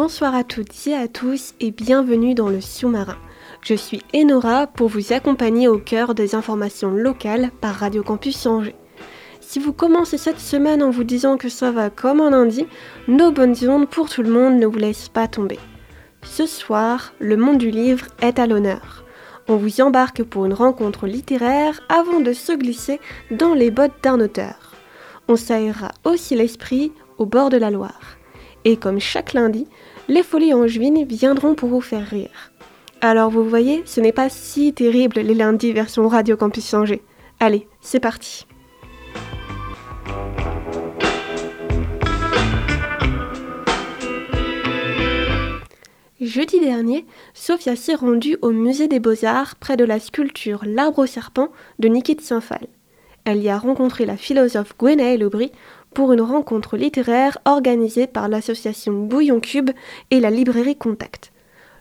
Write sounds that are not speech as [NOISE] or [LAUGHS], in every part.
Bonsoir à toutes et à tous et bienvenue dans le sous-marin. Je suis Enora pour vous accompagner au cœur des informations locales par Radio Campus Angers. Si vous commencez cette semaine en vous disant que ça va comme un lundi, nos bonnes ondes pour tout le monde ne vous laissent pas tomber. Ce soir, le monde du livre est à l'honneur. On vous embarque pour une rencontre littéraire avant de se glisser dans les bottes d'un auteur. On s'aérera aussi l'esprit au bord de la Loire. Et comme chaque lundi, les folies angevines viendront pour vous faire rire. Alors vous voyez, ce n'est pas si terrible les lundis version Radio Campus Angers. Allez, c'est parti. Jeudi dernier, Sophia s'est rendue au musée des Beaux-Arts près de la sculpture L'arbre au serpent de Niki de Saint-Phal. Elle y a rencontré la philosophe Gwenaëlle Aubry pour une rencontre littéraire organisée par l'association Bouillon Cube et la librairie Contact.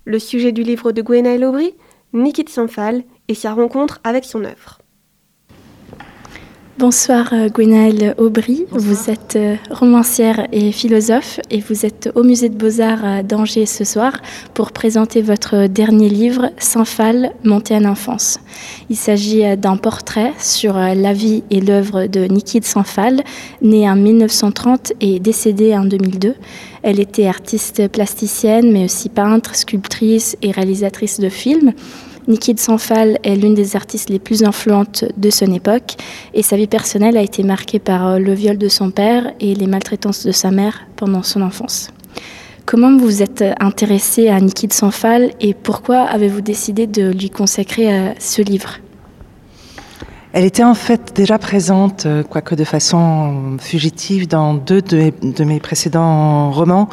Le sujet du livre de Gwenaëlle Aubry, Niki de Saint-Phal et sa rencontre avec son œuvre. Bonsoir euh, Gwenaëlle Aubry, vous êtes euh, romancière et philosophe et vous êtes au musée de Beaux-Arts d'Angers ce soir pour présenter votre dernier livre Saint-Phal, montée à l'enfance. Il s'agit euh, d'un portrait sur la vie et l'œuvre de Niki de Saint-Phal, née en 1930 et décédée en 2002. Elle était artiste plasticienne mais aussi peintre, sculptrice et réalisatrice de films. Niki de est l'une des artistes les plus influentes de son époque et sa vie personnelle a été marquée par euh, le viol de son père et les maltraitances de sa mère pendant son enfance. Comment vous vous êtes intéressé à Niki de et pourquoi avez-vous décidé de lui consacrer euh, ce livre? Elle était en fait déjà présente, euh, quoique de façon fugitive, dans deux de mes, précédents romans.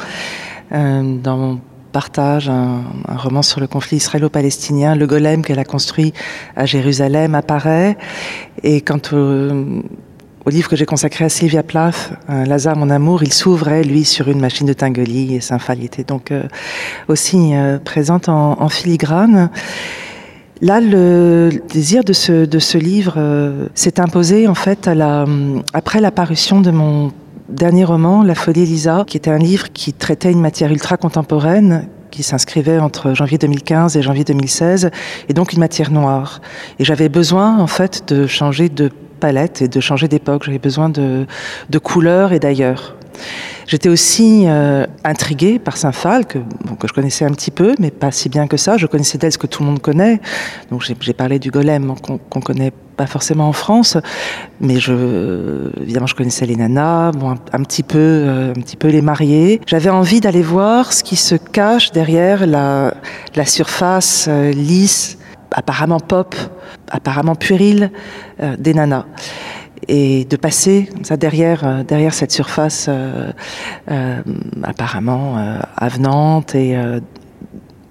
Partage un, roman sur le conflit israélo-palestinien. Le golem qu'elle a construit à Jérusalem apparaît. Et quant au, livre que j'ai consacré à Sylvia Plath, euh, Lazare, mon amour, il s'ouvrait, lui, sur une machine de Tinguely et Saint-Phal était donc euh, aussi euh, présente en, filigrane. Là, le désir de ce, livre s'est imposé en fait à la, après l'apparition de mon dernier roman, La folie Elisa, qui était un livre qui traitait une matière ultra contemporaine qui s'inscrivait entre janvier 2015 et janvier 2016, et donc une matière noire. Et j'avais besoin, en fait, de changer de palette et de changer d'époque. J'avais besoin de, couleurs et d'ailleurs. J'étais aussi euh, intriguée par Saint-Phal, que, que je connaissais un petit peu, mais pas si bien que ça. Je connaissais d'elle ce que tout le monde connaît. Donc j'ai parlé du golem qu'on connaît pas forcément en France, mais je, évidemment, je connaissais les nanas, bon, un, petit peu, euh, un petit peu les mariés. J'avais envie d'aller voir ce qui se cache derrière la, surface euh, lisse, apparemment pop, apparemment puérile euh, des nanas et de passer ça derrière derrière cette surface apparemment avenante et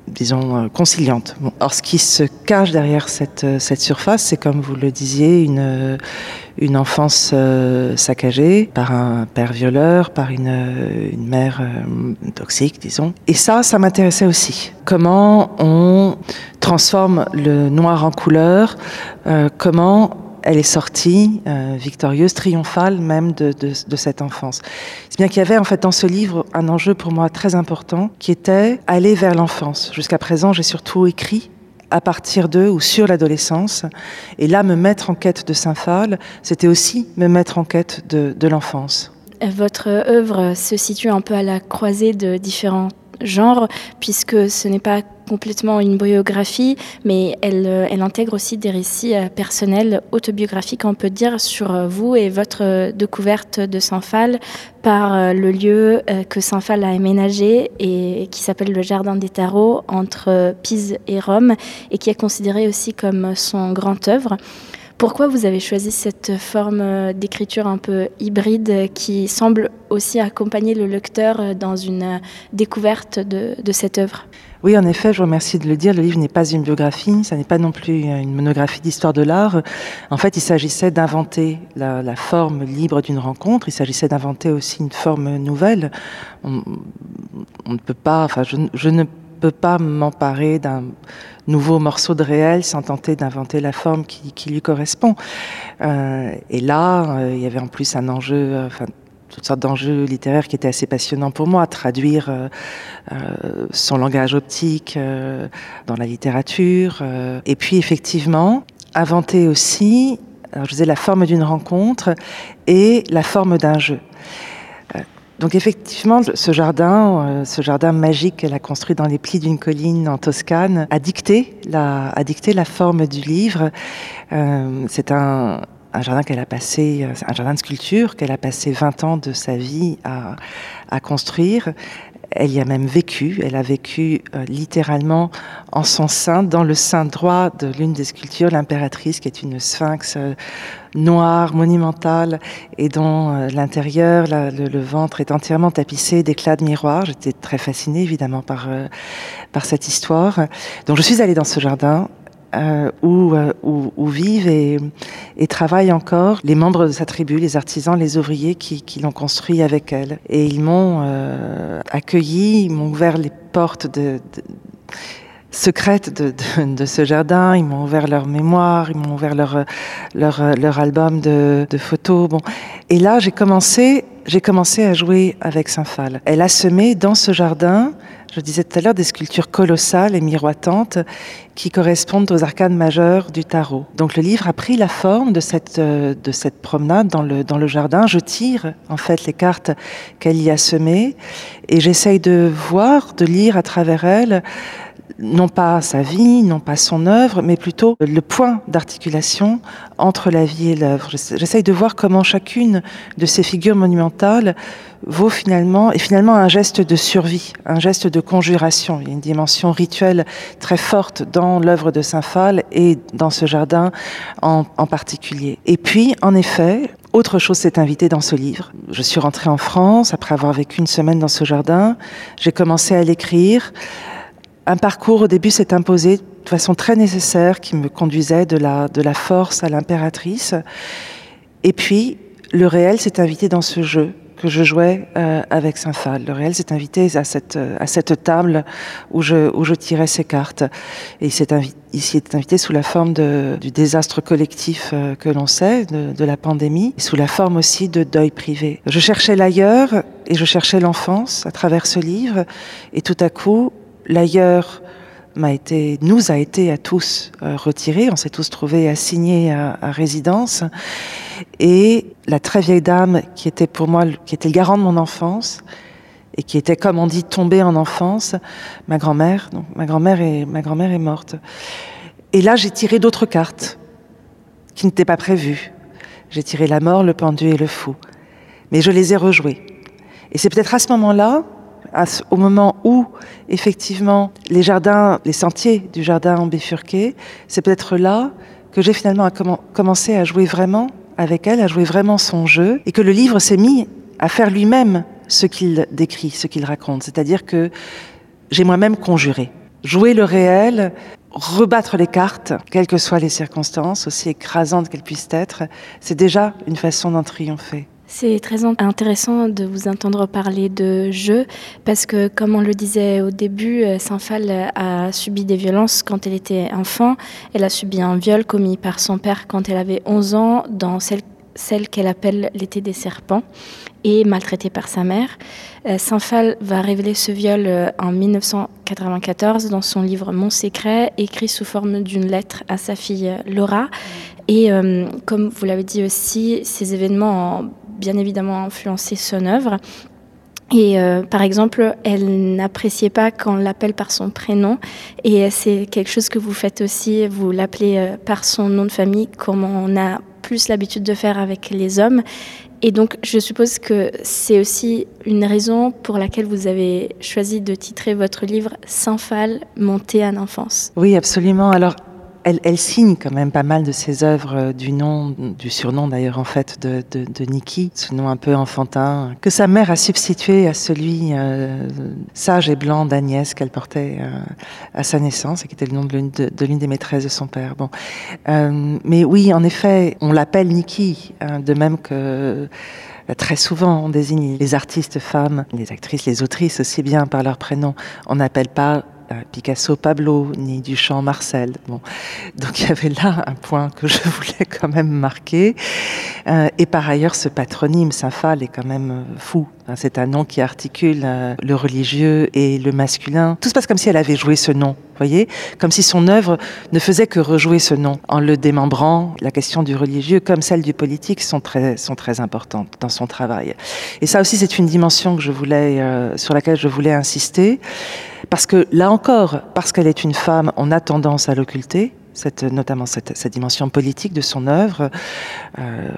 disons, euh, conciliante. Or, ce qui se cache derrière cette, euh, cette surface, c'est comme vous le disiez, une, euh, une enfance saccagée par un père violeur, par une, une mère toxique, disons. Et ça, ça m'intéressait aussi. Comment on transforme le noir en couleur, comment elle est sortie euh, victorieuse, triomphale même de, cette enfance. C'est bien qu'il y avait en fait dans ce livre un enjeu pour moi très important qui était aller vers l'enfance. Jusqu'à présent, j'ai surtout écrit à partir de ou sur l'adolescence. Et là, me mettre en quête de Saint-Phal, c'était aussi me mettre en quête de, de l'enfance. Votre œuvre se situe un peu à la croisée de différents genre, puisque ce n'est pas complètement une biographie, mais elle, euh, elle intègre aussi des récits euh, personnels, autobiographiques, on peut dire, sur euh, vous et votre découverte de Saint-Phal par le lieu que Saint-Phal a aménagé et qui s'appelle le Jardin des Tarots entre Pise et Rome et qui est considéré aussi comme son grand œuvre. Pourquoi vous avez choisi cette forme d'écriture un peu hybride qui semble aussi accompagner le lecteur dans une découverte de, cette œuvre? Oui, en effet, je vous remercie de le dire. Le livre n'est pas une biographie, ça n'est pas non plus une monographie d'histoire de l'art. En fait, il s'agissait d'inventer la, forme libre d'une rencontre. Il s'agissait d'inventer aussi une forme nouvelle. On, ne peut pas, enfin, je, je ne peux pas m'emparer d'un nouveau morceau de réel sans tenter d'inventer la forme qui, lui correspond. Euh, et là, euh, il y avait en plus un enjeu, euh, enfin, toutes sortes d'enjeux littéraires qui étaient assez passionnants pour moi, traduire son langage optique dans la littérature. Et puis effectivement, inventer aussi, alors je disais, la forme d'une rencontre et la forme d'un jeu. Euh, donc effectivement, ce jardin, euh, ce jardin magique qu'elle a construit dans les plis d'une colline en Toscane, a dicté la, forme du livre. Euh, C'est un, jardin qu'elle a passé, un jardin de sculpture qu'elle a passé 20 ans de sa vie à construire. Elle y a même vécu, elle a vécu euh, littéralement en son sein, dans le sein droit de l'une des sculptures, l'impératrice, qui est une sphinx euh, noire, monumentale, et dont euh, l'intérieur, le, ventre est entièrement tapissé d'éclats de miroirs. J'étais très fascinée évidemment par, par cette histoire. Donc je suis allée dans ce jardin euh, où, euh, où, vivent et, travaillent encore les membres de sa tribu, les artisans, les ouvriers qui, l'ont construit avec elle. Et ils m'ont euh, accueilli, ils m'ont ouvert les portes secrètes de, ce jardin. Ils m'ont ouvert leur mémoire, ils m'ont ouvert leur album de, de photos. Bon. Et là, j'ai commencé, j'ai commencé à jouer avec Saint-Phal. Elle a semé dans ce jardin, je disais tout à l'heure, des sculptures colossales et miroitantes qui correspondent aux arcanes majeures du tarot. Donc le livre a pris la forme de cette, de cette promenade dans le, dans le jardin. Je tire en fait les cartes qu'elle y a semées et j'essaye de voir, de lire à travers elles non pas sa vie, non pas son œuvre, mais plutôt le point d'articulation entre la vie et l'œuvre. J'essaye de voir comment chacune de ces figures monumentales vaut finalement, et finalement un geste de survie, un geste de conjuration. Il y a une dimension rituelle très forte dans l'œuvre de Saint-Phal et dans ce jardin en, en particulier. Et puis, en effet, autre chose s'est invitée dans ce livre. Je suis rentrée en France après avoir vécu une semaine dans ce jardin. J'ai commencé à l'écrire un parcours au début s'est imposé de façon très nécessaire qui me conduisait de la, de la force à l'impératrice. Et puis, le réel s'est invité dans ce jeu que je jouais euh, avec Saint-Phal. Le réel s'est invité à cette, à cette table où je, où je tirais ses cartes. Et il s'est invité, invité sous la forme de, du désastre collectif euh, que l'on sait, de, de la pandémie, sous la forme aussi de deuil privé. Je cherchais l'ailleurs et je cherchais l'enfance à travers ce livre. Et tout à coup, l'ailleurs nous a été à tous euh, retiré. On s'est tous trouvés assignés à, résidence. Et la très vieille dame qui était pour moi, qui était le garant de mon enfance et qui était, comme on dit, tombée en enfance, ma grand-mère. Donc ma grand-mère ma grand-mère est morte. Et là, j'ai tiré d'autres cartes qui n'étaient pas prévues. J'ai tiré la mort, le pendu et le fou. Mais je les ai rejouées. Et c'est peut-être à ce moment-là au moment où, effectivement, les jardins, les sentiers du jardin ont bifurqué, c'est peut-être là que j'ai finalement commencé à jouer vraiment avec elle, à jouer vraiment son jeu, et que le livre s'est mis à faire lui-même ce qu'il décrit, ce qu'il raconte. C'est-à-dire que j'ai moi-même conjuré. Jouer le réel, rebattre les cartes, quelles que soient les circonstances, aussi écrasantes qu'elles puissent être, c'est déjà une façon d'en triompher. C'est très intéressant de vous entendre parler de jeu parce que, comme on le disait au début, euh, Saint-Phal a subi des violences quand elle était enfant. Elle a subi un viol commis par son père quand elle avait 11 ans dans celle, qu'elle appelle l'été des serpents et maltraitée par sa mère. Euh, Saint-Phal va révéler ce viol euh, en 1994 dans son livre Mon secret, écrit sous forme d'une lettre à sa fille Laura. Et comme vous l'avez dit aussi, ces événements ont bien évidemment influencé son œuvre. Et euh, par exemple, elle n'appréciait pas quand on l'appelle par son prénom. Et c'est quelque chose que vous faites aussi, vous l'appelez euh, par son nom de famille, comme on a plus l'habitude de faire avec les hommes. Et donc, je suppose que c'est aussi une raison pour laquelle vous avez choisi de titrer votre livre Saint-Phal, monté à l'enfance. Oui, absolument. Alors, elle, elle, signe quand même pas mal de ses œuvres du nom, du surnom d'ailleurs en fait de, de, de Nikki, ce nom un peu enfantin, que sa mère a substitué à celui euh, sage et blanc d'Agnès qu'elle portait euh, à sa naissance et qui était le nom de l'une de, l'une des maîtresses de son père. Bon, euh, mais oui, en effet, on l'appelle Nikki, hein, de même que Très souvent, on désigne les artistes femmes, les actrices, les autrices aussi bien par leur prénom. On n'appelle pas euh, Picasso Pablo, ni Duchamp Marcel. Bon. Donc il y avait là un point que je voulais quand même marquer. Euh, et par ailleurs, ce patronyme, Saint-Phal, est quand même euh, fou. Hein, c'est un nom qui articule le religieux et le masculin. Tout se passe comme si elle avait joué ce nom, voyez? Comme si son œuvre ne faisait que rejouer ce nom. En le démembrant, la question du religieux comme celle du politique sont très, sont très importantes dans son travail. Et ça aussi, c'est une dimension que je voulais, sur laquelle je voulais insister. Parce que là encore, parce qu'elle est une femme, on a tendance à l'occulter, notamment cette, dimension politique de son œuvre. Euh,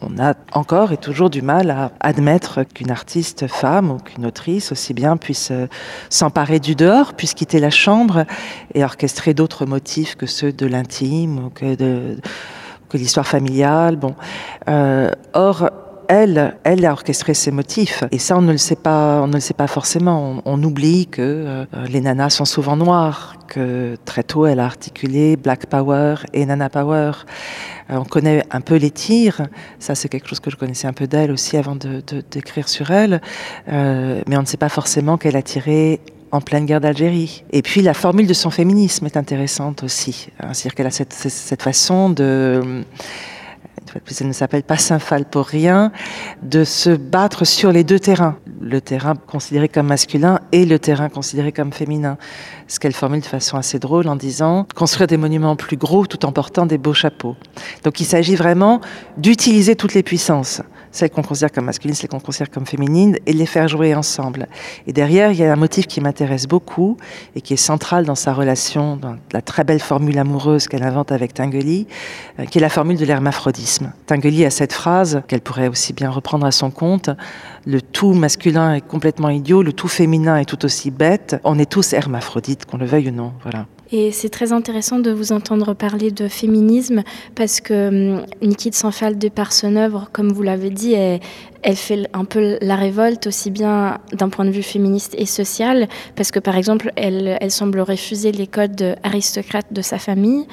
on, a encore et toujours du mal à admettre qu'une artiste femme ou qu'une autrice aussi bien puisse euh, s'emparer du dehors, puisse quitter la chambre et orchestrer d'autres motifs que ceux de l'intime ou que l'histoire familiale. Bon, euh, or elle, elle a orchestré ses motifs. Et ça, on ne le sait pas, on ne le sait pas forcément. On, oublie que euh, les nanas sont souvent noires, que très tôt, elle a articulé Black Power et Nana Power. Euh, on connaît un peu les tirs. Ça, c'est quelque chose que je connaissais un peu d'elle aussi avant de, d'écrire sur elle. Euh, mais on ne sait pas forcément qu'elle a tiré en pleine guerre d'Algérie. Et puis la formule de son féminisme est intéressante aussi. C'est-à-dire qu'elle a cette, cette façon de elle ne s'appelle pas Saint-Phal pour rien, de se battre sur les deux terrains, le terrain considéré comme masculin et le terrain considéré comme féminin. Ce qu'elle formule de façon assez drôle en disant construire des monuments plus gros tout en portant des beaux chapeaux. Donc il s'agit vraiment d'utiliser toutes les puissances celles qu'on considère comme masculines, celles qu'on considère comme féminines, et les faire jouer ensemble. Et derrière, il y a un motif qui m'intéresse beaucoup et qui est central dans sa relation, dans la très belle formule amoureuse qu'elle invente avec Tinguely, euh, qui est la formule de l'hermaphrodisme. Tinguely a cette phrase qu'elle pourrait aussi bien reprendre à son compte le tout masculin est complètement idiot, le tout féminin est tout aussi bête. On est tous hermaphrodites, qu'on le veuille ou non. Voilà. Et c'est très intéressant de vous entendre parler de féminisme parce que hum, Niki de Sanfal, de par son œuvre, comme vous l'avez dit, elle, elle, fait un peu la révolte aussi bien d'un point de vue féministe et social parce que par exemple, elle, elle semble refuser les codes aristocrates de sa famille.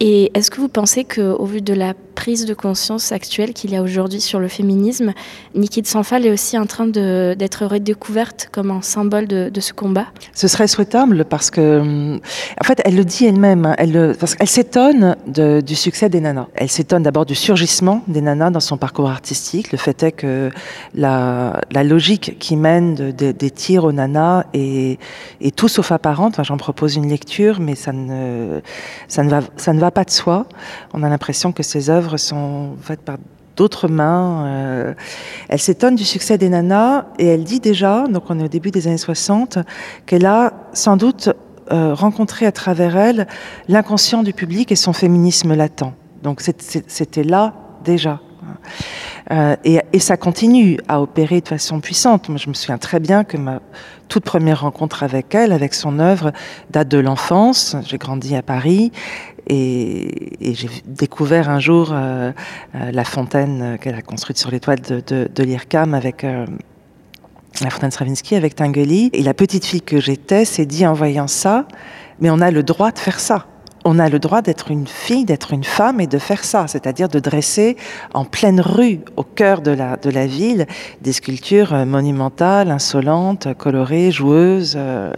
Et est-ce que vous pensez qu'au vu de la prise de conscience actuelle qu'il y a aujourd'hui sur le féminisme, Niki de Sanfal est aussi en train d'être redécouverte comme un symbole de, ce combat? Ce serait souhaitable parce que, en fait, elle le dit elle-même, hein, elle, parce qu'elle s'étonne du succès des nanas. Elle s'étonne d'abord du surgissement des nanas dans son parcours artistique. Le fait est que la, logique qui mène de, de, des tirs aux nanas est, tout sauf apparente. J'en propose une lecture, mais ça ne, ça ne va, ça ne va pas de soi. On a l'impression que ces œuvres sont faites par d'autres mains. Euh, elle s'étonne du succès des nanas et elle dit déjà, donc on est au début des années 60, qu'elle a sans doute euh, rencontré à travers elle l'inconscient du public et son féminisme latent. Donc c'était là déjà. Euh, et, et, ça continue à opérer de façon puissante. Moi, je me souviens très bien que ma toute première rencontre avec elle, avec son œuvre, date de l'enfance. J'ai grandi à Paris et, j'ai découvert un jour euh, euh, la fontaine qu'elle a construite sur de, de, de l'IRCAM avec euh, la fontaine Stravinsky avec Tinguely. Et la petite fille que j'étais s'est dit en voyant ça, mais on a le droit de faire ça on a le droit d'être une fille, d'être une femme et de faire ça, c'est-à-dire de dresser en pleine rue, au cœur de la, ville, des sculptures euh, monumentales, insolentes, colorées, joueuses. Euh.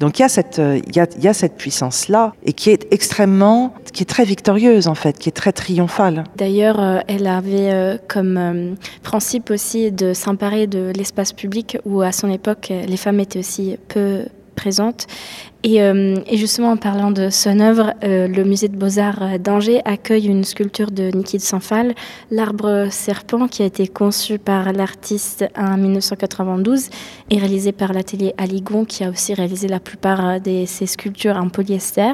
Donc il y a cette, euh, il y a cette puissance-là et qui est extrêmement, qui est très victorieuse en fait, qui est très triomphale. D'ailleurs, elle avait comme principe aussi de s'emparer de l'espace public où à son époque les femmes étaient aussi peu présentes et, euh, et, justement, en parlant de son œuvre, euh, le musée de beaux-arts d'Angers accueille une sculpture de Niki de Saint-Phal, l'arbre serpent, qui a été conçu par l'artiste en 1992 et réalisé par l'atelier Aligon, qui a aussi réalisé la plupart de ses sculptures en polyester.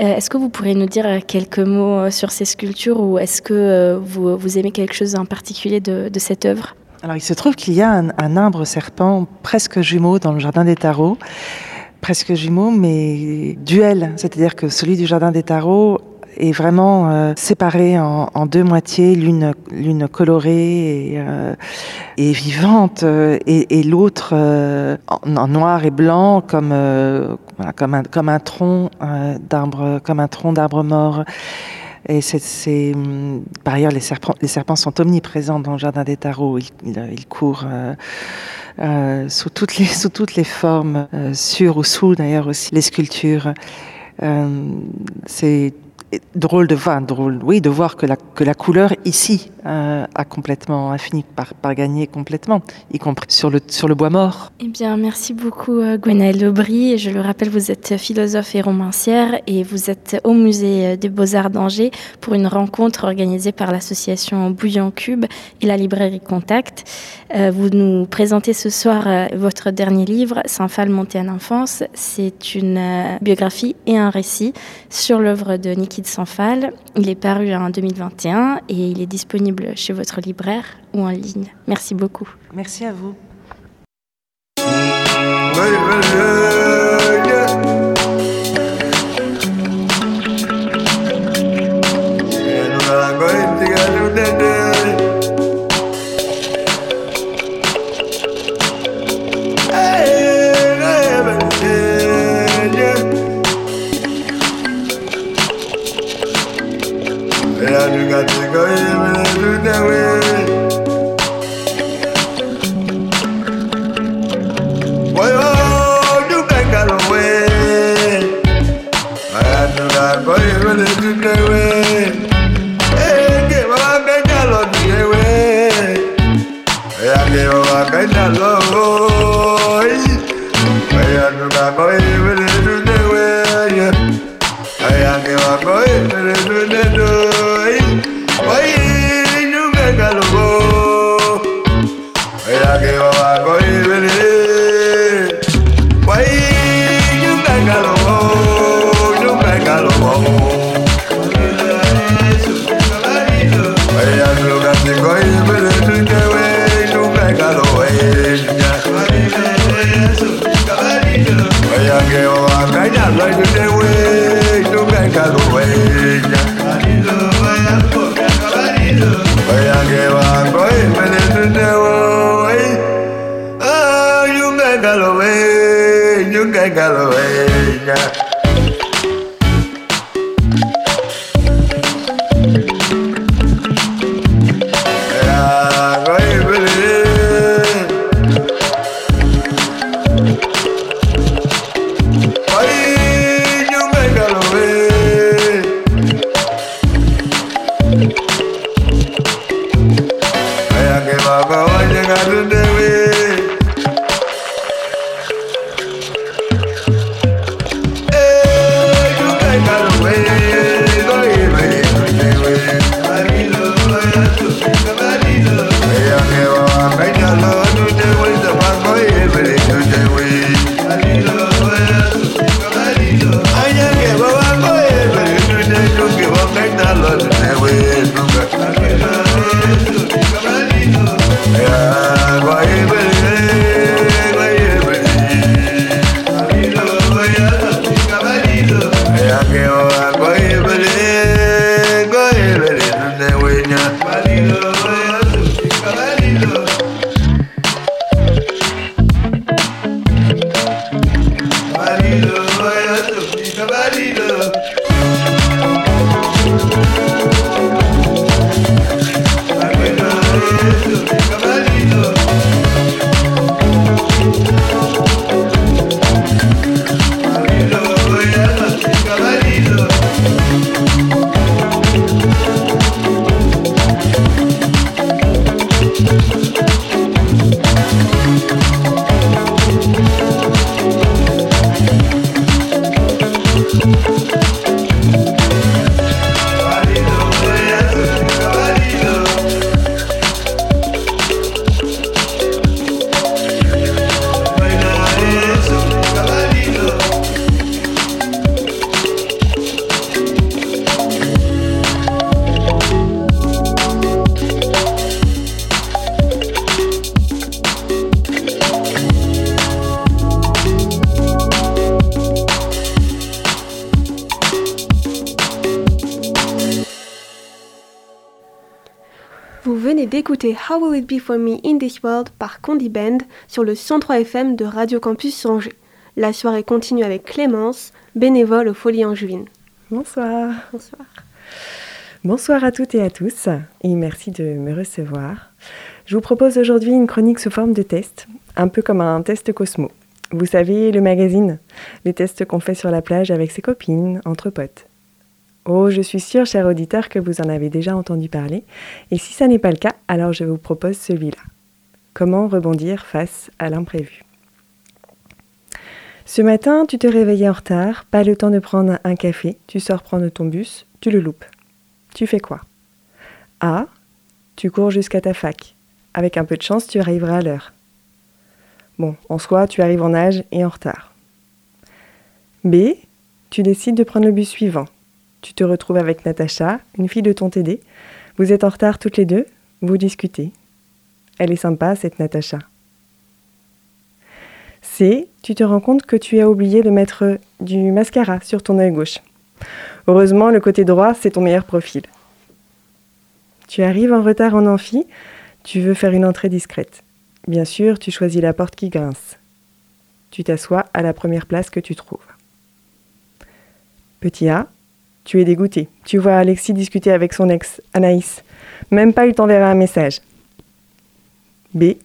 Euh, est-ce que vous pourriez nous dire quelques mots sur ces sculptures ou est-ce que vous, aimez quelque chose en particulier de cette œuvre? Alors, il se trouve qu'il y a un, arbre serpent presque jumeau dans le jardin des tarots presque jumeaux, mais duels. C'est-à-dire que celui du Jardin des Tarots est vraiment euh, séparé en, deux moitiés, l'une colorée et, euh, vivante, euh, et, l'autre en, noir et blanc, d'arbre, comme un tronc d'arbre mort. Et c'est, par ailleurs, les serpents, les serpents sont omniprésents dans le jardin des tarots. Ils, ils courent euh, euh, sous, toutes les, sous toutes les formes, euh, sur ou sous d'ailleurs aussi les sculptures. c'est drôle de voir, drôle, oui, de voir que la, que la couleur ici euh, a complètement a fini par, gagner complètement, y compris sur le, sur le bois mort. Eh bien, merci beaucoup euh, Gwenaëlle Aubry. Je le rappelle, vous êtes philosophe et romancière et vous êtes au musée des Beaux-Arts d'Angers pour une rencontre organisée par l'association Bouillon Cube et la librairie Contact. Euh, vous nous présentez ce soir euh, votre dernier livre, Saint-Phal monté en enfance. C'est une euh, biographie et un récit sur l'œuvre de De Saint-Phal. Il est paru en 2021 et il est disponible chez votre libraire ou en ligne. Merci beaucoup. Merci à vous. Hey! How Will It Be For Me in This World par Condi Band sur le 103 FM de Radio Campus Angers. La soirée continue avec Clémence, bénévole aux Folies Angevines. Bonsoir. Bonsoir. Bonsoir à toutes et à tous et merci de me recevoir. Je vous propose aujourd'hui une chronique sous forme de test, un peu comme un test Cosmo. Vous savez, le magazine, les tests qu'on fait sur la plage avec ses copines, entre potes. Oh, je suis sûre, cher auditeur, que vous en avez déjà entendu parler. Et si ça n'est pas le cas, alors je vous propose celui-là. Comment rebondir face à l'imprévu? Ce matin, tu te réveillais en retard, pas le temps de prendre un café, tu sors prendre ton bus, tu le loupes. Tu fais quoi? A. Tu cours jusqu'à ta fac. Avec un peu de chance, tu arriveras à l'heure. Bon, en soi, tu arrives en âge et en retard. B. Tu décides de prendre le bus suivant tu te retrouves avec Natacha, une fille de ton TD. Vous êtes en retard toutes les deux, vous discutez. Elle est sympa, cette Natacha. C. Tu te rends compte que tu as oublié de mettre du mascara sur ton œil gauche. Heureusement, le côté droit, c'est ton meilleur profil. Tu arrives en retard en amphi, tu veux faire une entrée discrète. Bien sûr, tu choisis la porte qui grince. Tu t'assois à la première place que tu trouves. Petit A, tu es dégoûté. Tu vois Alexis discuter avec son ex, Anaïs. Même pas il t'enverra un message. B.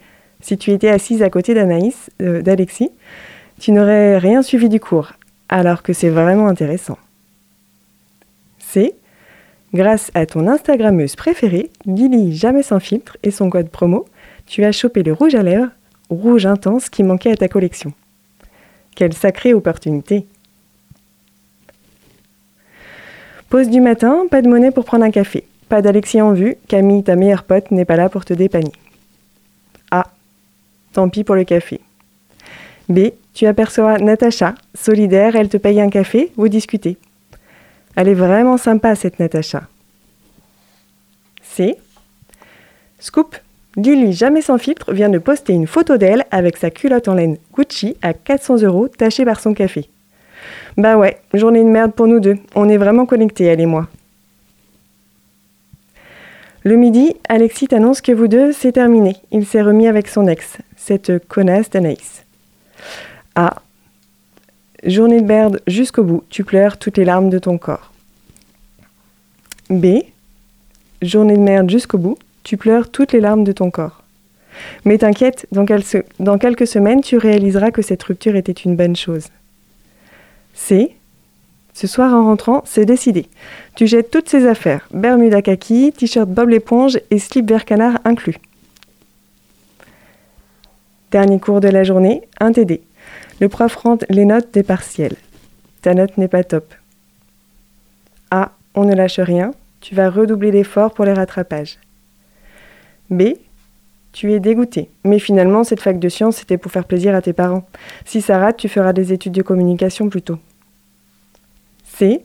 Si tu étais assise à côté d'Anaïs, euh, d'Alexis, tu n'aurais rien suivi du cours, alors que c'est vraiment intéressant. C. Grâce à ton Instagrammeuse préférée, Lily Jamais sans filtre et son code promo, tu as chopé le rouge à lèvres, rouge intense qui manquait à ta collection. Quelle sacrée opportunité! Pause du matin, pas de monnaie pour prendre un café. Pas d'Alexis en vue, Camille, ta meilleure pote, n'est pas là pour te dépanner. A. Tant pis pour le café. B. Tu aperçois Natacha, solidaire, elle te paye un café, vous discutez. Elle est vraiment sympa cette Natacha. C. Scoop. Lily, jamais sans filtre, vient de poster une photo d'elle avec sa culotte en laine Gucci à 400 euros tachée par son café. Bah ouais, journée de merde pour nous deux. On est vraiment connectés, elle et moi. Le midi, Alexis t'annonce que vous deux, c'est terminé. Il s'est remis avec son ex, cette connasse d'Anaïs. Ah. Journée de merde jusqu'au bout. Tu pleures toutes les larmes de ton corps. B. Journée de merde jusqu'au bout. Tu pleures toutes les larmes de ton corps. Mais t'inquiète, dans, dans quelques semaines, tu réaliseras que cette rupture était une bonne chose. C. Ce soir en rentrant, c'est décidé. Tu jettes toutes ces affaires, Bermuda kaki, t-shirt Bob l'éponge et slip vert canard inclus. Dernier cours de la journée, un TD. Le prof rentre les notes des partiels. Ta note n'est pas top. A. On ne lâche rien. Tu vas redoubler d'efforts pour les rattrapages. B. Tu es dégoûté. Mais finalement, cette fac de sciences, c'était pour faire plaisir à tes parents. Si ça rate, tu feras des études de communication plutôt. C.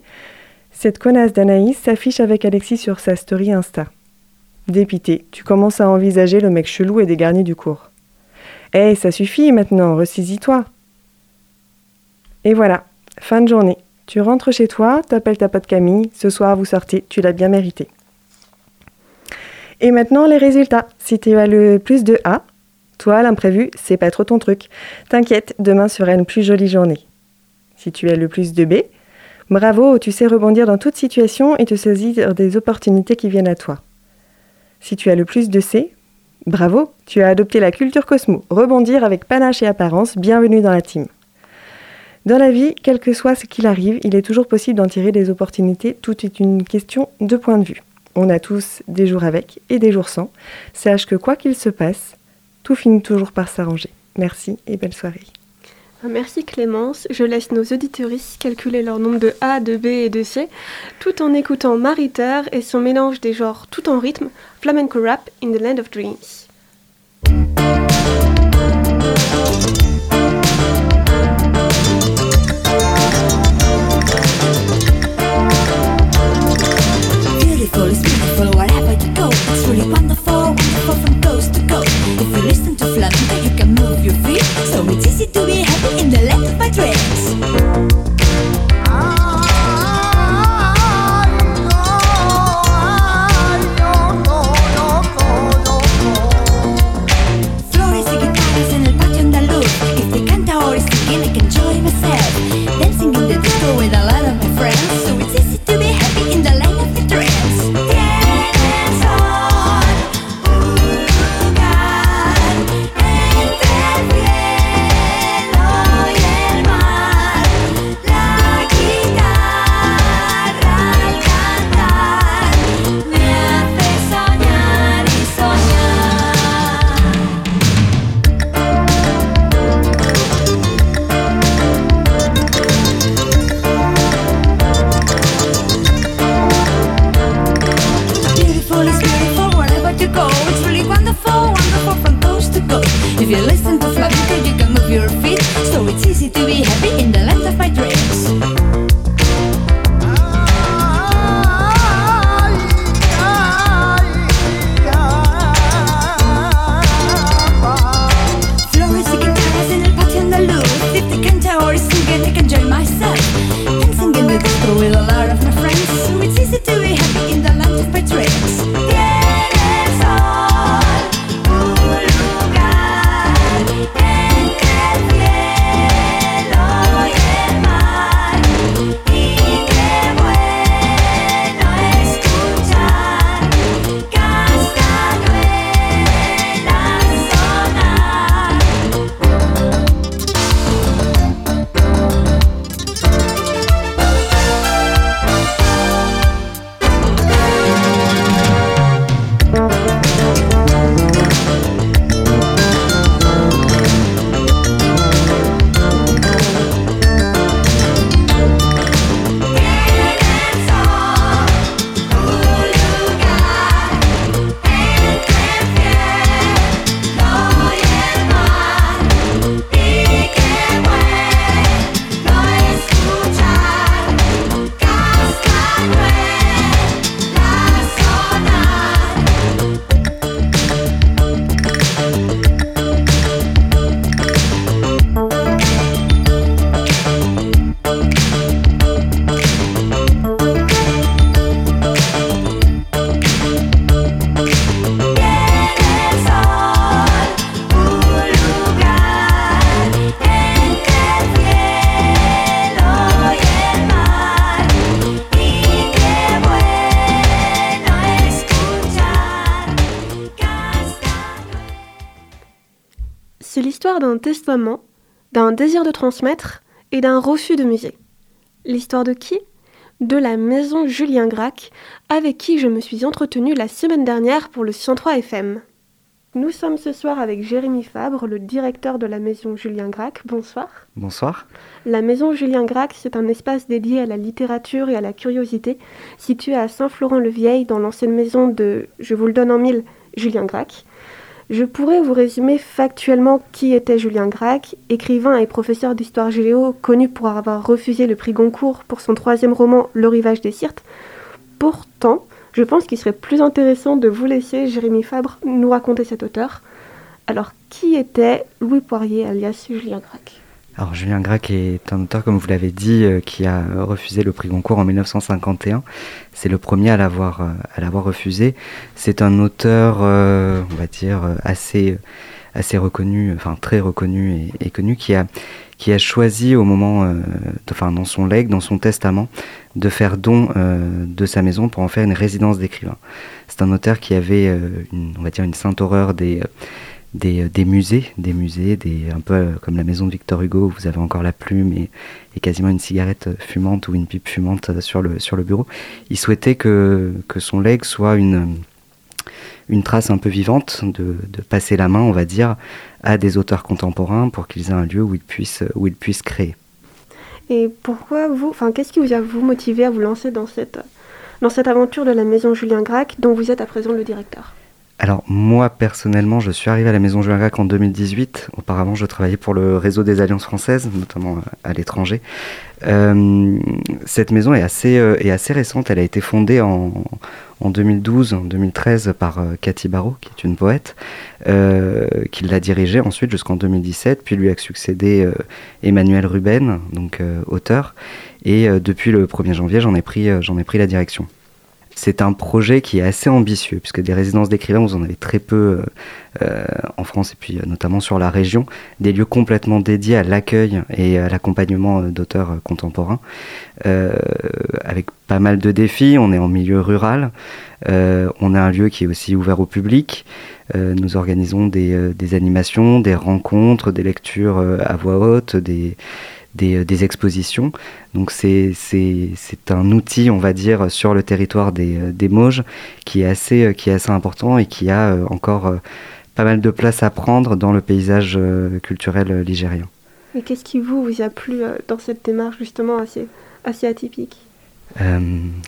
Cette connasse d'Anaïs s'affiche avec Alexis sur sa story Insta. Dépité, tu commences à envisager le mec chelou et dégarni du cours. Eh, ça suffit maintenant, ressaisis-toi. Et voilà, fin de journée. Tu rentres chez toi, t'appelles ta pote Camille, ce soir vous sortez, tu l'as bien mérité. Et maintenant les résultats. Si tu as le plus de A, toi l'imprévu, c'est pas trop ton truc. T'inquiète, demain sera une plus jolie journée. Si tu as le plus de B, bravo, tu sais rebondir dans toute situation et te saisir des opportunités qui viennent à toi. Si tu as le plus de C, bravo, tu as adopté la culture Cosmo, rebondir avec panache et apparence, bienvenue dans la team. Dans la vie, quel que soit ce qu'il arrive, il est toujours possible d'en tirer des opportunités, tout est une question de point de vue. On a tous des jours avec et des jours sans. Sache que quoi qu'il se passe, tout finit toujours par s'arranger. Merci et belle soirée. Merci Clémence. Je laisse nos auditoristes calculer leur nombre de A, de B et de C, tout en écoutant Mariter et son mélange des genres tout en rythme, flamenco rap in the land of dreams. beautiful, it's beautiful wherever you go. It's really wonderful, wonderful from coast to coast. If you listen to Flamingo, you can move your feet. So it's easy to be happy in the land of my dreams. Transmettre et d'un refus de musée. L'histoire de qui? De la maison Julien Gracq, avec qui je me suis entretenue la semaine dernière pour le 103 FM. Nous sommes ce soir avec Jérémy Fabre, le directeur de la maison Julien Gracq. Bonsoir. Bonsoir. La maison Julien Gracq, c'est un espace dédié à la littérature et à la curiosité, situé à Saint-Florent-le-Vieil, dans l'ancienne maison de, je vous le donne en mille, Julien Gracq. Je pourrais vous résumer factuellement qui était Julien Gracq, écrivain et professeur d'histoire géo connu pour avoir refusé le prix Goncourt pour son troisième roman Le rivage des Sirtes. Pourtant, je pense qu'il serait plus intéressant de vous laisser, Jérémy Fabre, nous raconter cet auteur. Alors, qui était Louis Poirier, alias Julien Gracq? Alors Julien Gracq est un auteur, comme vous l'avez dit, euh, qui a refusé le prix Goncourt en 1951. C'est le premier à l'avoir euh, à l'avoir refusé. C'est un auteur, euh, on va dire, assez assez reconnu, enfin très reconnu et, connu, qui a qui a choisi au moment, enfin dans son legs, dans son testament, de faire don de sa maison pour en faire une résidence d'écrivain. C'est un auteur qui avait, une, on va dire, une sainte horreur des des, des, musées, des musées, un peu comme la maison de Victor Hugo où vous avez encore la plume et, quasiment une cigarette fumante ou une pipe fumante sur le, sur le bureau. Il souhaitait que, que son legs soit une, une trace un peu vivante, de, de, passer la main, on va dire, à des auteurs contemporains pour qu'ils aient un lieu où ils puissent, où ils puissent créer. Et pourquoi vous, enfin, qu'est-ce qui vous a vous motivé à vous lancer dans cette, dans cette aventure de la maison Julien Gracq dont vous êtes à présent le directeur? Alors moi personnellement, je suis arrivé à la Maison Julien Gracq en 2018. Auparavant, je travaillais pour le réseau des alliances françaises, notamment à l'étranger. Euh, cette maison est assez, euh, est assez récente. Elle a été fondée en, en 2012, en 2013 par euh, Cathy Barrault, qui est une poète, euh, qui l'a dirigée ensuite jusqu'en 2017. Puis lui a succédé euh, Emmanuel Ruben, donc auteur. Et depuis le 1er janvier, j'en ai pris, j'en ai pris la direction. C'est un projet qui est assez ambitieux, puisque des résidences d'écrivains, vous en avez très peu euh, en France et puis euh, notamment sur la région, des lieux complètement dédiés à l'accueil et à l'accompagnement euh, d'auteurs euh, contemporains, euh, avec pas mal de défis. On est en milieu rural, on a un lieu qui est aussi ouvert au public. nous organisons des, des, animations, des rencontres, des lectures à voix haute, des des, des expositions. Donc c'est un outil, on va dire, sur le territoire des, des Mauges qui est, assez, qui est assez important et qui a euh, encore euh, pas mal de place à prendre dans le paysage euh, culturel ligérien. Et qu'est-ce qui vous, vous a plu dans cette démarche justement assez, assez atypique? Euh,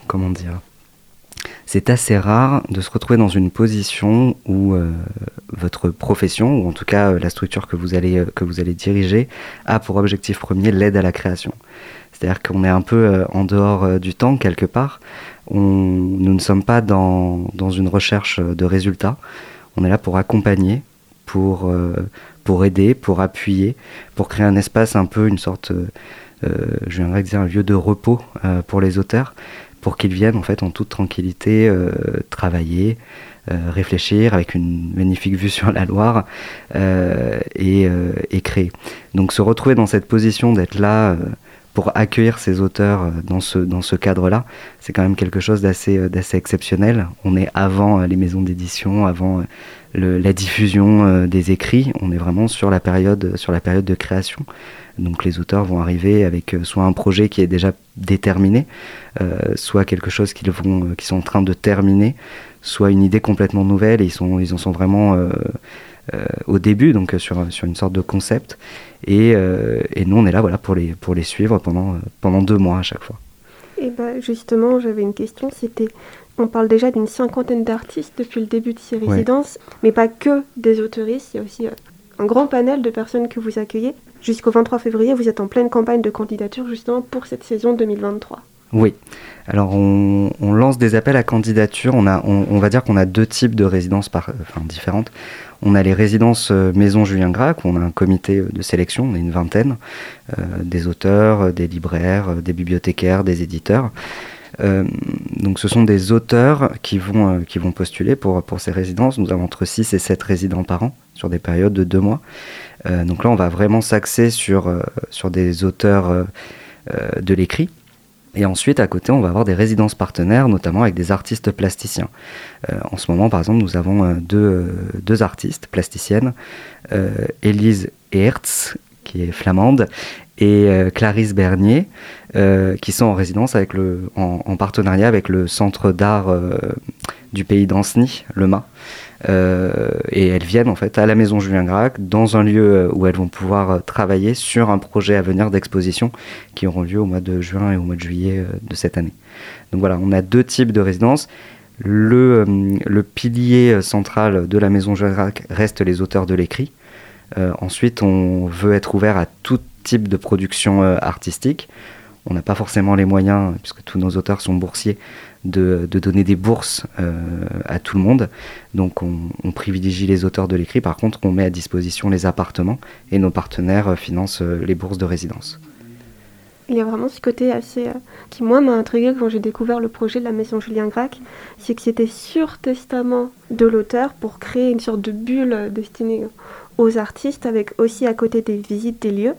Comment dire? C'est assez rare de se retrouver dans une position où euh, votre profession, ou en tout cas euh, la structure que vous allez, euh, que vous allez diriger, a pour objectif premier l'aide à la création. C'est-à-dire qu'on est un peu euh, en dehors euh, du temps quelque part. On, nous ne sommes pas dans, dans, une recherche de résultats. On est là pour accompagner, pour, euh, pour aider, pour appuyer, pour créer un espace un peu, une sorte, je viendrais dire un lieu de repos pour les auteurs pour qu'ils viennent en fait en toute tranquillité euh, travailler, euh, réfléchir avec une magnifique vue [LAUGHS] sur la Loire euh, et, et, créer. Donc se retrouver dans cette position d'être là pour accueillir ces auteurs dans ce, dans ce cadre-là, c'est quand même quelque chose d'assez exceptionnel. On est avant les maisons d'édition, avant la diffusion des écrits, on est vraiment sur la période, sur la période de création. Donc les auteurs vont arriver avec euh, soit un projet qui est déjà déterminé, euh, soit quelque chose qu'ils vont, euh, qui sont en train de terminer, soit une idée complètement nouvelle et ils, sont, ils en sont vraiment euh, euh, au début, donc sur, sur une sorte de concept. Et, et, nous, on est là voilà, pour, les, pour les suivre pendant, pendant deux mois à chaque fois. Et bah justement, j'avais une question, c'était, on parle déjà d'une cinquantaine d'artistes depuis le début de ces résidences, ouais. mais pas que des autoristes, il y a aussi un grand panel de personnes que vous accueillez. Jusqu'au 23 février, vous êtes en pleine campagne de candidature justement pour cette saison 2023. Oui. Alors on, lance des appels à candidature. On, a, va dire qu'on a deux types de résidences enfin, différentes. On a les résidences euh, Maison Julien Gracq, où on a un comité de sélection, on est une vingtaine, euh, des auteurs, des libraires, des bibliothécaires, des éditeurs. Euh, donc ce sont des auteurs qui vont, euh, qui vont postuler pour, pour ces résidences. Nous avons entre 6 et 7 résidents par an sur des périodes de deux mois. Euh, donc là, on va vraiment s'axer sur, euh, sur des auteurs euh, de l'écrit. Et ensuite, à côté, on va avoir des résidences partenaires, notamment avec des artistes plasticiens. Euh, en ce moment, par exemple, nous avons deux, deux artistes plasticiennes, Élise Eertz, qui est flamande, et Clarisse Bernier, qui sont en résidence avec le, en, partenariat avec le Centre d'art du pays d'Anceny, le MA. et elles viennent en fait à la maison Julien Gracq dans un lieu où elles vont pouvoir travailler sur un projet à venir d'exposition qui auront lieu au mois de juin et au mois de juillet de cette année. Donc voilà, on a deux types de résidences. Le, euh, le pilier central de la maison Jacques reste les auteurs de l'écrit. Euh, ensuite, on veut être ouvert à tout type de production euh, artistique. On n'a pas forcément les moyens, puisque tous nos auteurs sont boursiers, de, donner des bourses à tout le monde. Donc on, privilégie les auteurs de l'écrit. Par contre, on met à disposition les appartements et nos partenaires financent les bourses de résidence il y a vraiment ce côté assez euh, qui moi m'a intrigué quand j'ai découvert le projet de la maison Julien Gracq, c'est que c'était sur testament de l'auteur pour créer une sorte de bulle euh, destinée aux artistes avec aussi à côté des visites des lieux.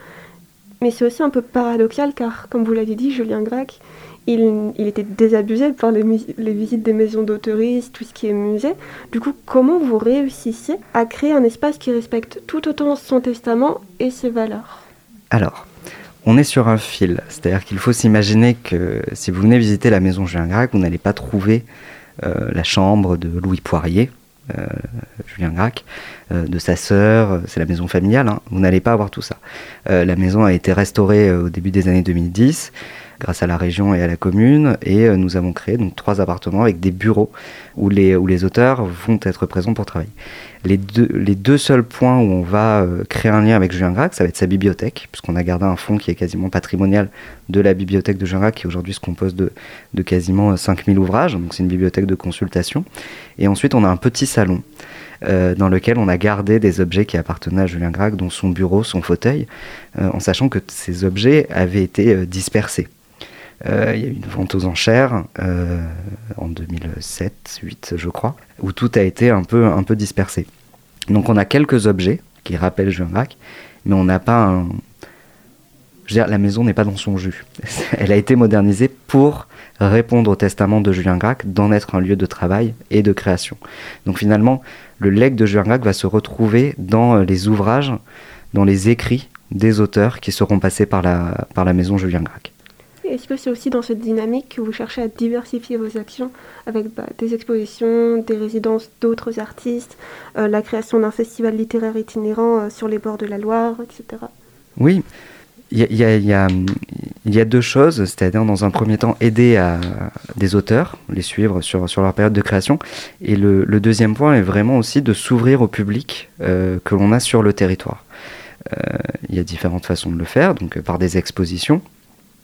Mais c'est aussi un peu paradoxal car comme vous l'avez dit, Julien Gracq, il, était désabusé par les, les visites des maisons d'autoristes, tout ce qui est musée. Du coup, comment vous réussissez à créer un espace qui respecte tout autant son testament et ses valeurs? Alors, on est sur un fil. C'est-à-dire qu'il faut s'imaginer que si vous venez visiter la maison Julien Gracq, vous n'allez pas trouver euh, la chambre de Louis Poirier, Julien Gracq, euh, de sa sœur, c'est la maison familiale, hein. vous n'allez pas avoir tout ça. la maison a été restaurée au début des années 2010 grâce à la région et à la commune. Et euh, nous avons créé donc trois appartements avec des bureaux où les, où les auteurs vont être présents pour travailler. Les deux, les deux seuls points où on va euh, créer un lien avec Julien Gracq, ça va être sa bibliothèque, puisqu'on a gardé un fonds qui est quasiment patrimonial de la bibliothèque de Julien Gracq, qui aujourd'hui se compose de, de quasiment 5000 ouvrages. Donc c'est une bibliothèque de consultation. Et ensuite, on a un petit salon. Euh, dans lequel on a gardé des objets qui appartenaient à Julien Gracq, dont son bureau, son fauteuil, en sachant que ces objets avaient été dispersés. Euh, il y a eu une vente aux enchères euh, en 2007-2008, je crois, où tout a été un peu, un peu dispersé. Donc on a quelques objets qui rappellent Julien Gracq, mais on n'a pas un... Je veux dire, la maison n'est pas dans son jus. [LAUGHS] Elle a été modernisée pour répondre au testament de Julien Gracq d'en être un lieu de travail et de création. Donc finalement, le legs de Julien Gracq va se retrouver dans les ouvrages, dans les écrits des auteurs qui seront passés par la, par la maison Julien Gracq. Est-ce que c'est aussi dans cette dynamique que vous cherchez à diversifier vos actions avec bah, des expositions, des résidences d'autres artistes, euh, la création d'un festival littéraire itinérant euh, sur les bords de la Loire, etc. Oui, il y, a, deux choses, c'est-à-dire dans un premier temps aider des auteurs, les suivre sur, sur leur période de création, et le, deuxième point est vraiment aussi de s'ouvrir au public euh, que l'on a sur le territoire. Il y a différentes façons de le faire, donc par des expositions,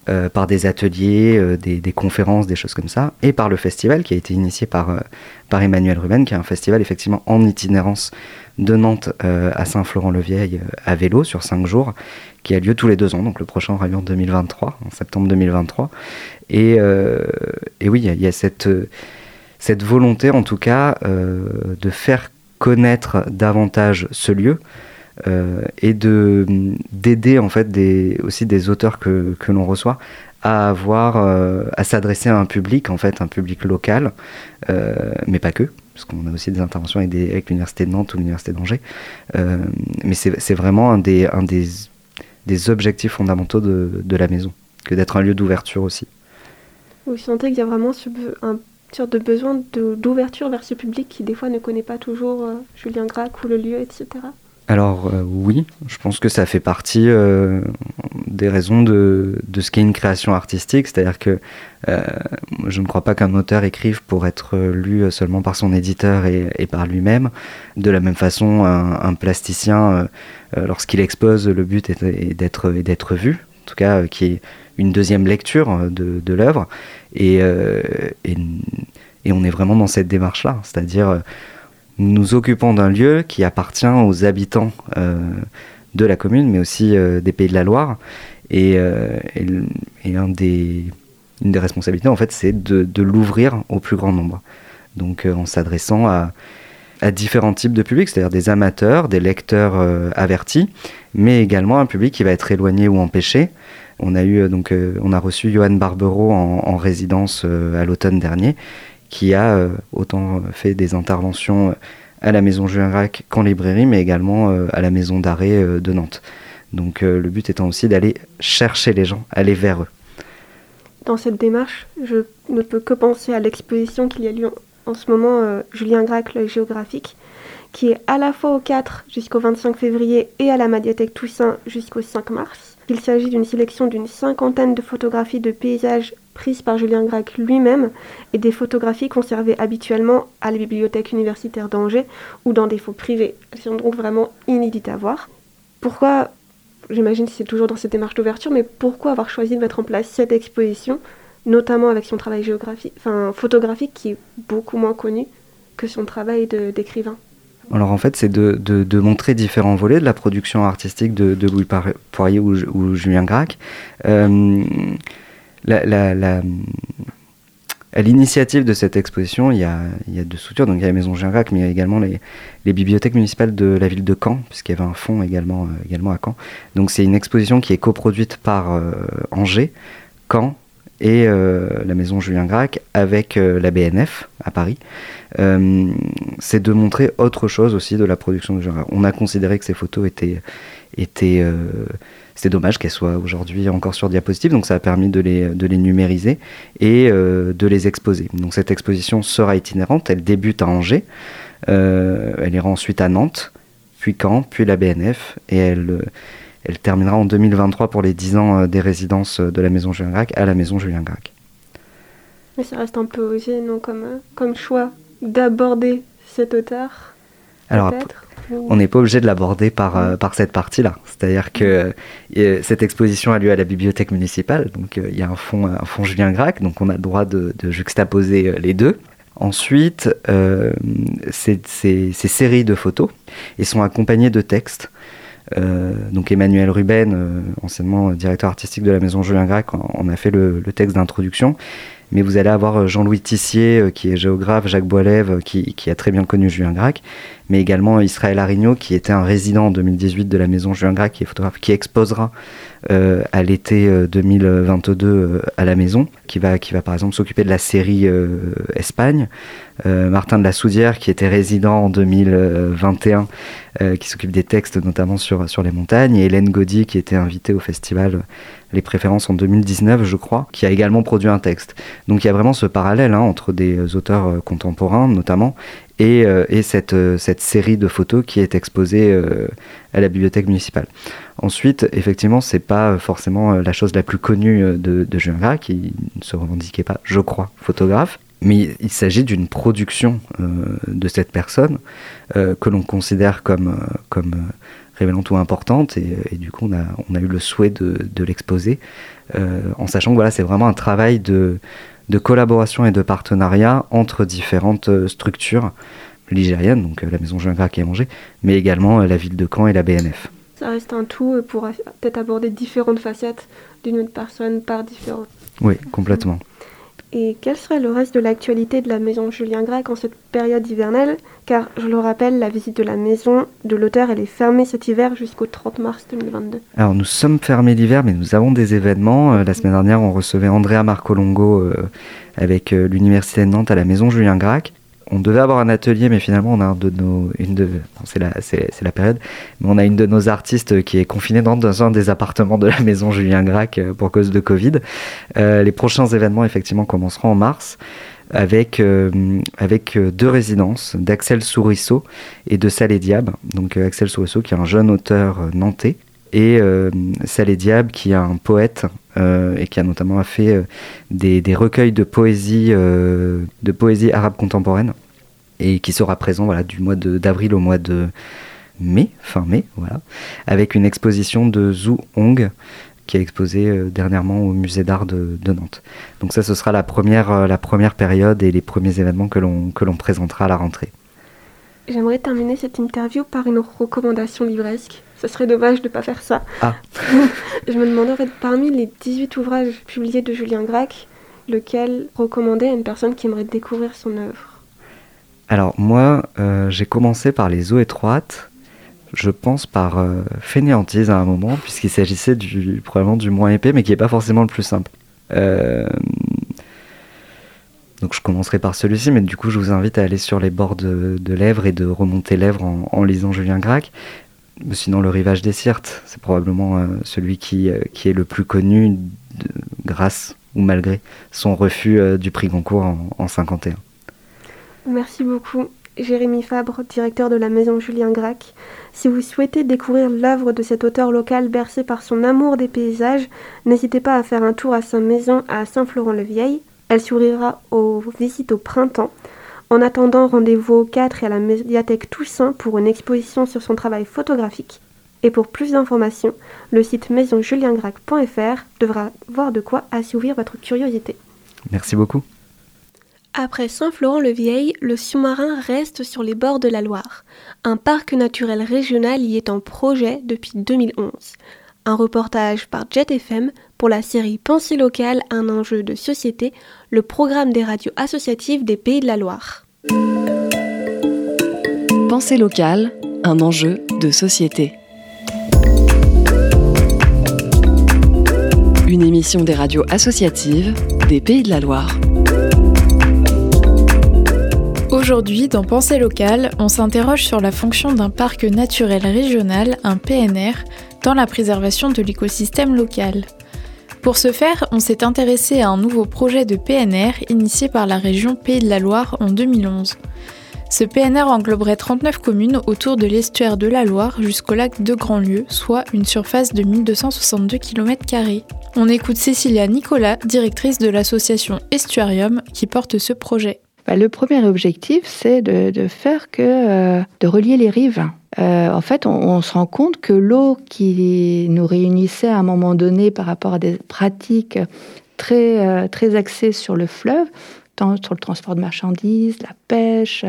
euh, par des ateliers, euh, des, conférences, des choses comme ça, et par le festival qui a été initié par, euh, par Emmanuel Ruben, qui est un festival effectivement en itinérance de Nantes à Saint-Florent-le-Vieil à vélo sur cinq jours, qui a lieu tous les deux ans. Donc le prochain aura lieu en 2023, en septembre 2023. Et, oui, il y, a cette volonté en tout cas de faire connaître davantage ce lieu. Euh, et de d'aider en fait aussi des auteurs que, que l'on reçoit à avoir euh, à s'adresser à un public en fait un public local. Euh, mais pas que parce qu'on a aussi des interventions avec, l'université de Nantes ou l'université d'Angers. Mais c'est vraiment un des un des, des objectifs fondamentaux de, de la maison que d'être un lieu d'ouverture aussi. Vous sentez qu'il y a vraiment un sorte de besoin d'ouverture vers ce public qui des fois ne connaît pas toujours Julien Gracq ou le lieu etc alors euh, oui, je pense que ça fait partie euh, des raisons de, de ce qu'est une création artistique, c'est-à-dire que euh, je ne crois pas qu'un auteur écrive pour être lu seulement par son éditeur et, par lui-même. De la même façon, un, plasticien, lorsqu'il expose, le but est, d'être d'être vu, en tout cas qui est une deuxième lecture de, de l'œuvre, et, et, et, on est vraiment dans cette démarche-là, c'est-à-dire nous nous occupons d'un lieu qui appartient aux habitants euh, de la commune, mais aussi euh, des Pays de la Loire. Et, euh, une des responsabilités, en fait, c'est de, l'ouvrir au plus grand nombre. Donc, en s'adressant à, différents types de publics, c'est-à-dire des amateurs, des lecteurs avertis, mais également un public qui va être éloigné ou empêché. On a eu donc, on a reçu Johan Barbero en résidence à l'automne dernier, qui a euh, autant fait des interventions à la maison Julien Gracq qu'en librairie, mais également à la maison d'arrêt de Nantes. Donc le but étant aussi d'aller chercher les gens, aller vers eux. Dans cette démarche, je ne peux que penser à l'exposition qu'il y a lieu en ce moment, Julien Gracq, l'œil géographique, qui est à la fois au 4 jusqu'au 25 février et à la Médiathèque Toussaint jusqu'au 5 mars. Il s'agit d'une sélection d'une cinquantaine de photographies de paysages prises par Julien Gracq lui-même et des photographies conservées habituellement à la bibliothèque universitaire d'Angers ou dans des faux privés. Elles sont donc vraiment inédites à voir. Pourquoi, j'imagine que c'est toujours dans cette démarche d'ouverture, mais pourquoi avoir choisi de mettre en place cette exposition, notamment avec son travail géographique, enfin, photographique qui est beaucoup moins connu que son travail d'écrivain? Alors en fait, c'est de, montrer différents volets de la production artistique de, Louis Poirier ou, Julien Gracq. Euh, à l'initiative de cette exposition, il y, a, deux structures. Donc il y a la Maison Gracq, mais il y a également les, bibliothèques municipales de la ville de Caen, puisqu'il y avait un fonds également, euh, à Caen. Donc c'est une exposition qui est coproduite par euh, Angers, Caen, et la maison Julien Gracq avec la BNF à Paris. Euh, c'est de montrer autre chose aussi de la production de genre. On a considéré que ces photos étaient, euh, c'était dommage qu'elles soient aujourd'hui encore sur diapositive, donc ça a permis de les, de les numériser et euh, de les exposer. Donc cette exposition sera itinérante, elle débute à Angers, elle ira ensuite à Nantes, puis Caen, puis la BNF, et elle, elle terminera en 2023 pour les 10 ans des résidences de la maison Julien Gracq à la maison Julien Gracq. Mais ça reste un peu osé, non, comme, comme choix d'aborder cet auteur Alors, on n'est pas obligé de l'aborder par, euh, cette partie-là. C'est-à-dire que euh, cette exposition a lieu à la bibliothèque municipale, donc euh, il y a un fonds, fond Julien Gracq, donc on a le droit de, juxtaposer les deux. Ensuite, ces, ces, séries de photos et sont accompagnées de textes. donc Emmanuel Ruben, anciennement directeur artistique de la maison Julien Gracq, en, a fait le texte d'introduction mais vous allez avoir euh, Jean-Louis Tissier, euh, qui est géographe, Jacques Boilève, euh, qui, qui, a très bien connu Julien Gracq, mais également Israël Arigno, qui était un résident en 2018 de la maison Julien Gracq, qui est photographe, qui exposera à l'été 2022 à la maison, qui va, qui va par exemple s'occuper de la série Espagne. Martin de la Soudière, qui était résident en 2021, qui s'occupe des textes notamment sur, sur les montagnes, et Hélène Gaudy, qui était invitée au festival les préférences en 2019, je crois, qui a également produit un texte. Donc il y a vraiment ce parallèle hein, entre des euh, auteurs euh, contemporains, notamment, et, euh, cette, cette, série de photos qui est exposée à la bibliothèque municipale. Ensuite, effectivement, c'est pas forcément la chose la plus connue de, de Julien Gras, qui ne se revendiquait pas, je crois, photographe. Mais il s'agit d'une production de cette personne que l'on considère comme, comme révélante ou importante, et, du coup on a, eu le souhait de, de l'exposer, euh, en sachant que voilà, c'est vraiment un travail de, de, collaboration et de partenariat entre différentes euh, structures ligériennes, donc euh, la Maison Jean qui est mangé mais également la ville de Caen et la BNF. Ça reste un tout pour peut-être aborder différentes facettes d'une personne par différentes. Oui, complètement. Et quel serait le reste de l'actualité de la maison Julien Grec en cette période hivernale Car, je le rappelle, la visite de la maison de l'auteur, elle est fermée cet hiver jusqu'au 30 mars 2022. Alors, nous sommes fermés l'hiver, mais nous avons des événements. Euh, la semaine dernière, on recevait Andrea Marcolongo euh, avec euh, l'Université de Nantes à la maison Julien Gracq on devait avoir un atelier, mais finalement, on a un de nos, une de, on a une de nos artistes qui est confinée dans un des appartements de la [LAUGHS] maison Julien Gracq euh, pour cause de Covid. Euh, les prochains événements, effectivement, commenceront en mars avec, euh, deux résidences d'Axel Sourisseau et de Salé Diab. Donc Axel Sourisseau qui est un jeune auteur nantais et Salé Diab qui est un poète et qui a notamment fait des, des, recueils de poésie, de poésie arabe contemporaine et qui sera présent voilà, du mois d'avril au mois de mai, fin mai, voilà, avec une exposition de Zhu Hong qui exposée euh, dernièrement au musée d'art de, Nantes. Donc ça, ce sera la première, euh, la première période et les premiers événements que l'on présentera à la rentrée. J'aimerais terminer cette interview par une recommandation livresque. Ce serait dommage de ne pas faire ça. Ah. [LAUGHS] Je me demandais en fait, parmi les 18 ouvrages publiés de Julien Gracq, lequel recommander à une personne qui aimerait découvrir son œuvre? Alors moi, euh, j'ai commencé par les eaux étroites, je pense par euh, fainéantise à un moment, puisqu'il s'agissait du, probablement du moins épais, mais qui n'est pas forcément le plus simple. Euh, Donc je commencerai par celui-ci, mais du coup je vous invite à aller sur les bords de, l'Èvre et de remonter l'Èvre en, lisant Julien Gracq. Sinon le rivage des Sirtes, c'est probablement euh, celui qui, euh, qui est le plus connu grâce ou malgré son refus euh, du prix Goncourt en, en 51. Merci beaucoup. Jérémy Fabre, directeur de la maison Julien Gracq. Si vous souhaitez découvrir l'œuvre de cet auteur local bercé par son amour des paysages, n'hésitez pas à faire un tour à sa maison à Saint-Florent-le-Vieil. Elle s'ouvrira aux visites au printemps. En attendant, rendez-vous au 4 et à la médiathèque Toussaint pour une exposition sur son travail photographique. Et pour plus d'informations, le site maisonjuliengracq.fr devra voir de quoi assouvir votre curiosité. Merci beaucoup. Après Saint-Florent-le-Vieil, le sous-marin reste sur les bords de la Loire. Un parc naturel régional y est en projet depuis 2011. Un reportage par Jet FM pour la série Pensée locale, un enjeu de société, le programme des radios associatives des Pays de la Loire. Pensée locale, un enjeu de société. Une émission des radios associatives des Pays de la Loire. Aujourd'hui, dans Pensée locale, on s'interroge sur la fonction d'un parc naturel régional, un PNR, dans la préservation de l'écosystème local. Pour ce faire, on s'est intéressé à un nouveau projet de PNR initié par la région Pays de la Loire en 2011. Ce PNR engloberait 39 communes autour de l'estuaire de la Loire jusqu'au lac de Grandlieu, soit une surface de 1262 km. On écoute Cécilia Nicolas, directrice de l'association Estuarium, qui porte ce projet. Bah, le premier objectif, c'est de, faire que, euh, de relier les rives. Euh, en fait, on, se rend compte que l'eau qui nous réunissait à un moment donné par rapport à des pratiques très, euh, très axées sur le fleuve, tant sur le transport de marchandises, la pêche,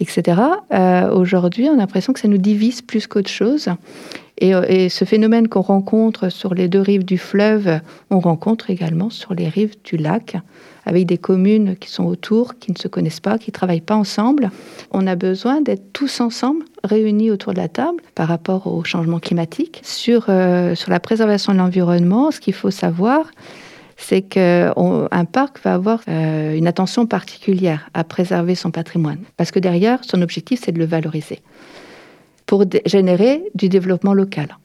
etc. Aujourd'hui, on a l'impression que ça nous divise plus qu'autre chose. Et, ce phénomène qu'on rencontre sur les deux rives du fleuve, on rencontre également sur les rives du lac avec des communes qui sont autour, qui ne se connaissent pas, qui ne travaillent pas ensemble. On a besoin d'être tous ensemble, réunis autour de la table par rapport au changement climatique. Sur, euh, sur la préservation de l'environnement, ce qu'il faut savoir, c'est qu'un parc va avoir euh, une attention particulière à préserver son patrimoine. Parce que derrière, son objectif, c'est de le valoriser pour générer du développement local.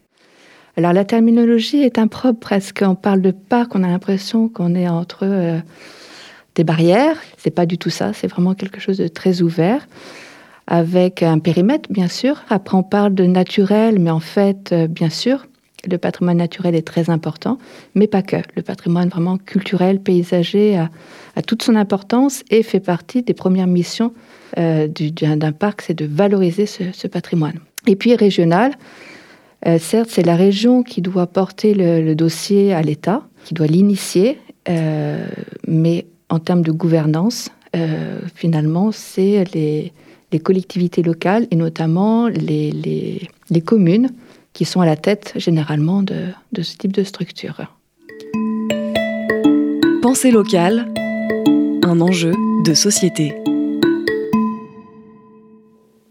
Alors la terminologie est impropre presque. On parle de parc, on a l'impression qu'on est entre euh, des barrières. C'est pas du tout ça. C'est vraiment quelque chose de très ouvert, avec un périmètre, bien sûr. Après, on parle de naturel, mais en fait, euh, bien sûr, le patrimoine naturel est très important, mais pas que. Le patrimoine vraiment culturel, paysager, a, toute son importance et fait partie des premières missions euh, d'un parc, c'est de valoriser ce, patrimoine. Et puis régional, euh, certes, c'est la région qui doit porter le, dossier à l'État, qui doit l'initier, mais en termes de gouvernance, euh, finalement, c'est les, collectivités locales et notamment les, communes qui sont à la tête généralement de, de ce type de structure. Pensée locale, un enjeu de société.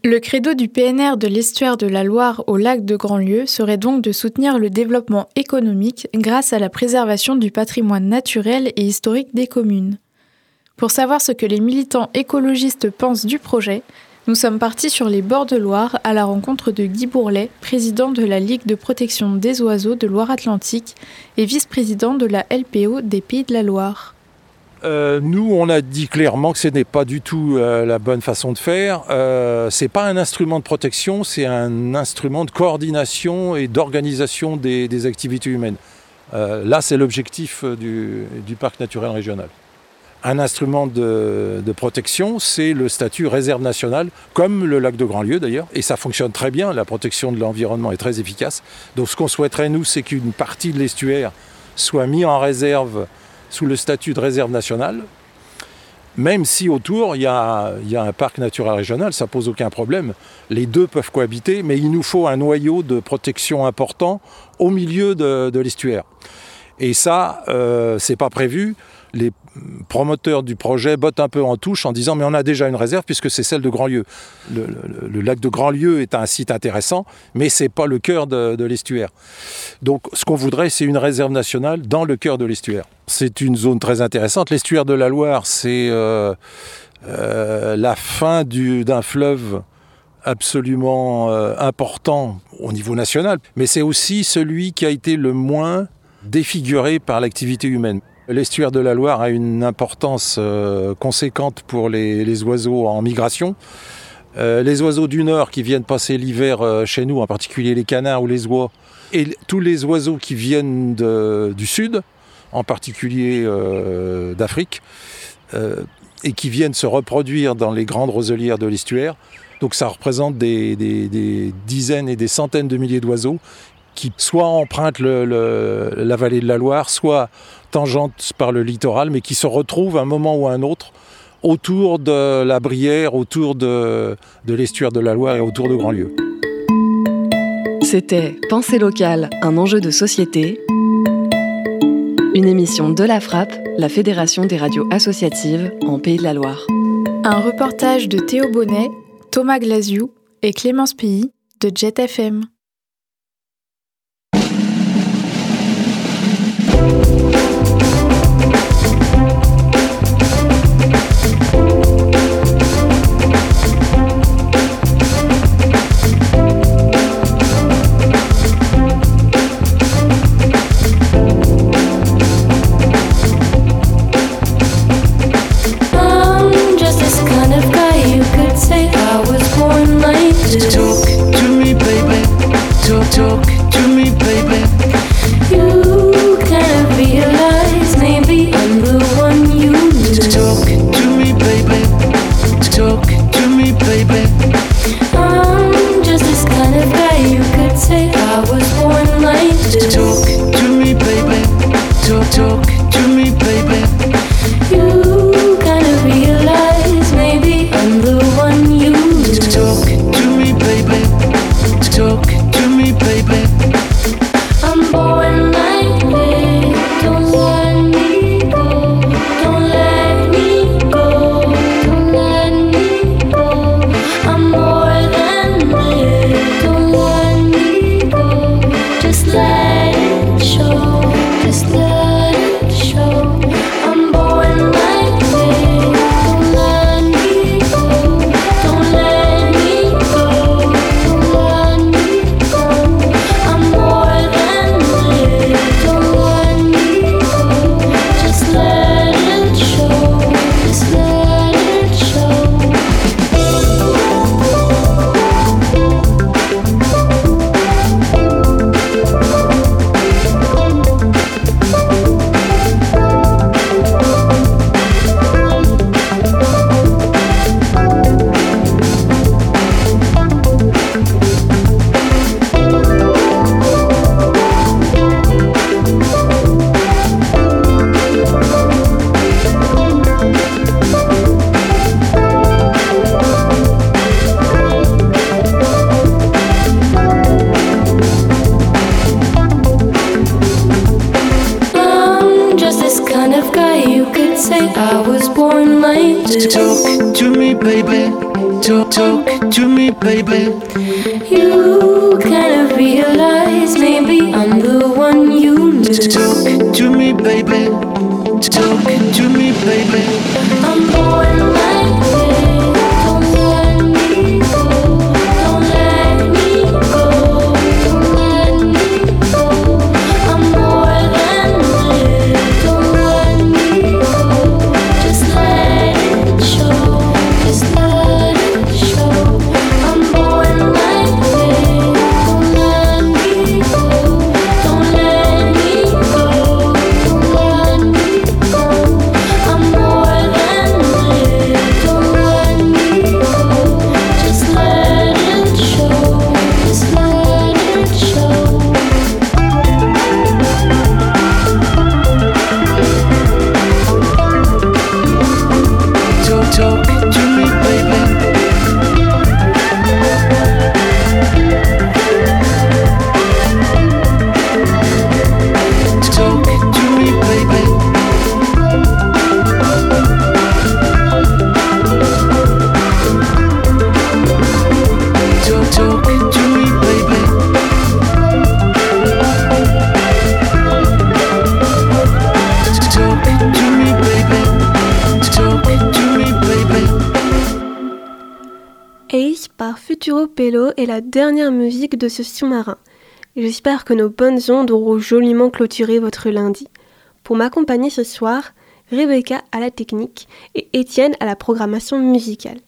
Le credo du PNR de l'estuaire de la Loire au lac de Grandlieu serait donc de soutenir le développement économique grâce à la préservation du patrimoine naturel et historique des communes. Pour savoir ce que les militants écologistes pensent du projet, nous sommes partis sur les bords de Loire à la rencontre de Guy Bourlet, président de la Ligue de protection des oiseaux de Loire-Atlantique et vice-président de la LPO des Pays de la Loire. Euh, nous, on a dit clairement que ce n'est pas du tout euh, la bonne façon de faire. Euh, ce n'est pas un instrument de protection, c'est un instrument de coordination et d'organisation des, activités humaines. là, c'est l'objectif du parc naturel régional. Un instrument de, protection, c'est le statut réserve nationale, comme le lac de Grandlieu d'ailleurs, et ça fonctionne très bien, la protection de l'environnement est très efficace. Donc ce qu'on souhaiterait, nous, c'est qu'une partie de l'estuaire soit mise en réserve sous le statut de réserve nationale, même si autour, il y, a, un parc naturel régional, ça pose aucun problème. Les deux peuvent cohabiter, mais il nous faut un noyau de protection important au milieu de l'estuaire. Et ça, euh, c'est pas prévu. Les promoteurs du projet bottent un peu en touche en disant mais on a déjà une réserve puisque c'est celle de Grandlieu. Le, lac de Grandlieu est un site intéressant, mais c'est pas le cœur de, l'estuaire. Donc ce qu'on voudrait, c'est une réserve nationale dans le cœur de l'estuaire. C'est une zone très intéressante. L'estuaire de la Loire, c'est euh, euh, la fin d'un fleuve absolument important au niveau national, mais c'est aussi celui qui a été le moins défiguré par l'activité humaine. L'estuaire de la Loire a une importance euh, conséquente pour les, oiseaux en migration. Euh, les oiseaux du nord qui viennent passer l'hiver euh, chez nous, en particulier les canards ou les oies, et tous les oiseaux qui viennent du sud, en particulier d'Afrique, et qui viennent se reproduire dans les grandes roselières de l'estuaire. Donc ça représente des, dizaines et des centaines de milliers d'oiseaux qui soit empruntent le, le, la vallée de la Loire, soit tangentes par le littoral, mais qui se retrouvent à un moment ou à un autre autour de la Brière, autour de, de l'estuaire de la Loire et autour de Grandlieu. C'était Pensée locale, un enjeu de société. Une émission de la Frappe, la Fédération des radios associatives en Pays de la Loire. Un reportage de Théo Bonnet, Thomas Glasiou et Clémence Pilly de Jet FM. Dernière musique de ce sous-marin. J'espère que nos bonnes ondes auront joliment clôturé votre lundi. Pour m'accompagner ce soir, Rebecca à la technique et Étienne à la programmation musicale.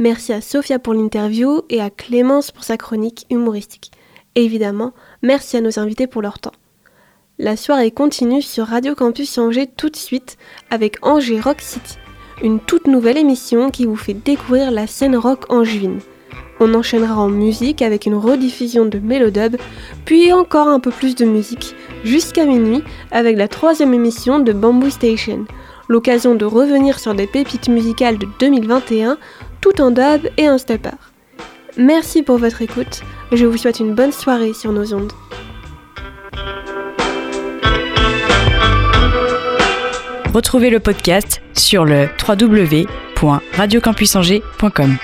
Merci à Sophia pour l'interview et à Clémence pour sa chronique humoristique. évidemment, merci à nos invités pour leur temps. La soirée continue sur Radio Campus Angers tout de suite avec Angers Rock City, une toute nouvelle émission qui vous fait découvrir la scène rock angevine. On enchaînera en musique avec une rediffusion de Mélodub, puis encore un peu plus de musique, jusqu'à minuit avec la troisième émission de Bamboo Station, l'occasion de revenir sur des pépites musicales de 2021 tout en dub et en stepper. Merci pour votre écoute, je vous souhaite une bonne soirée sur nos ondes. Retrouvez le podcast sur le www.radiocampusangers.com.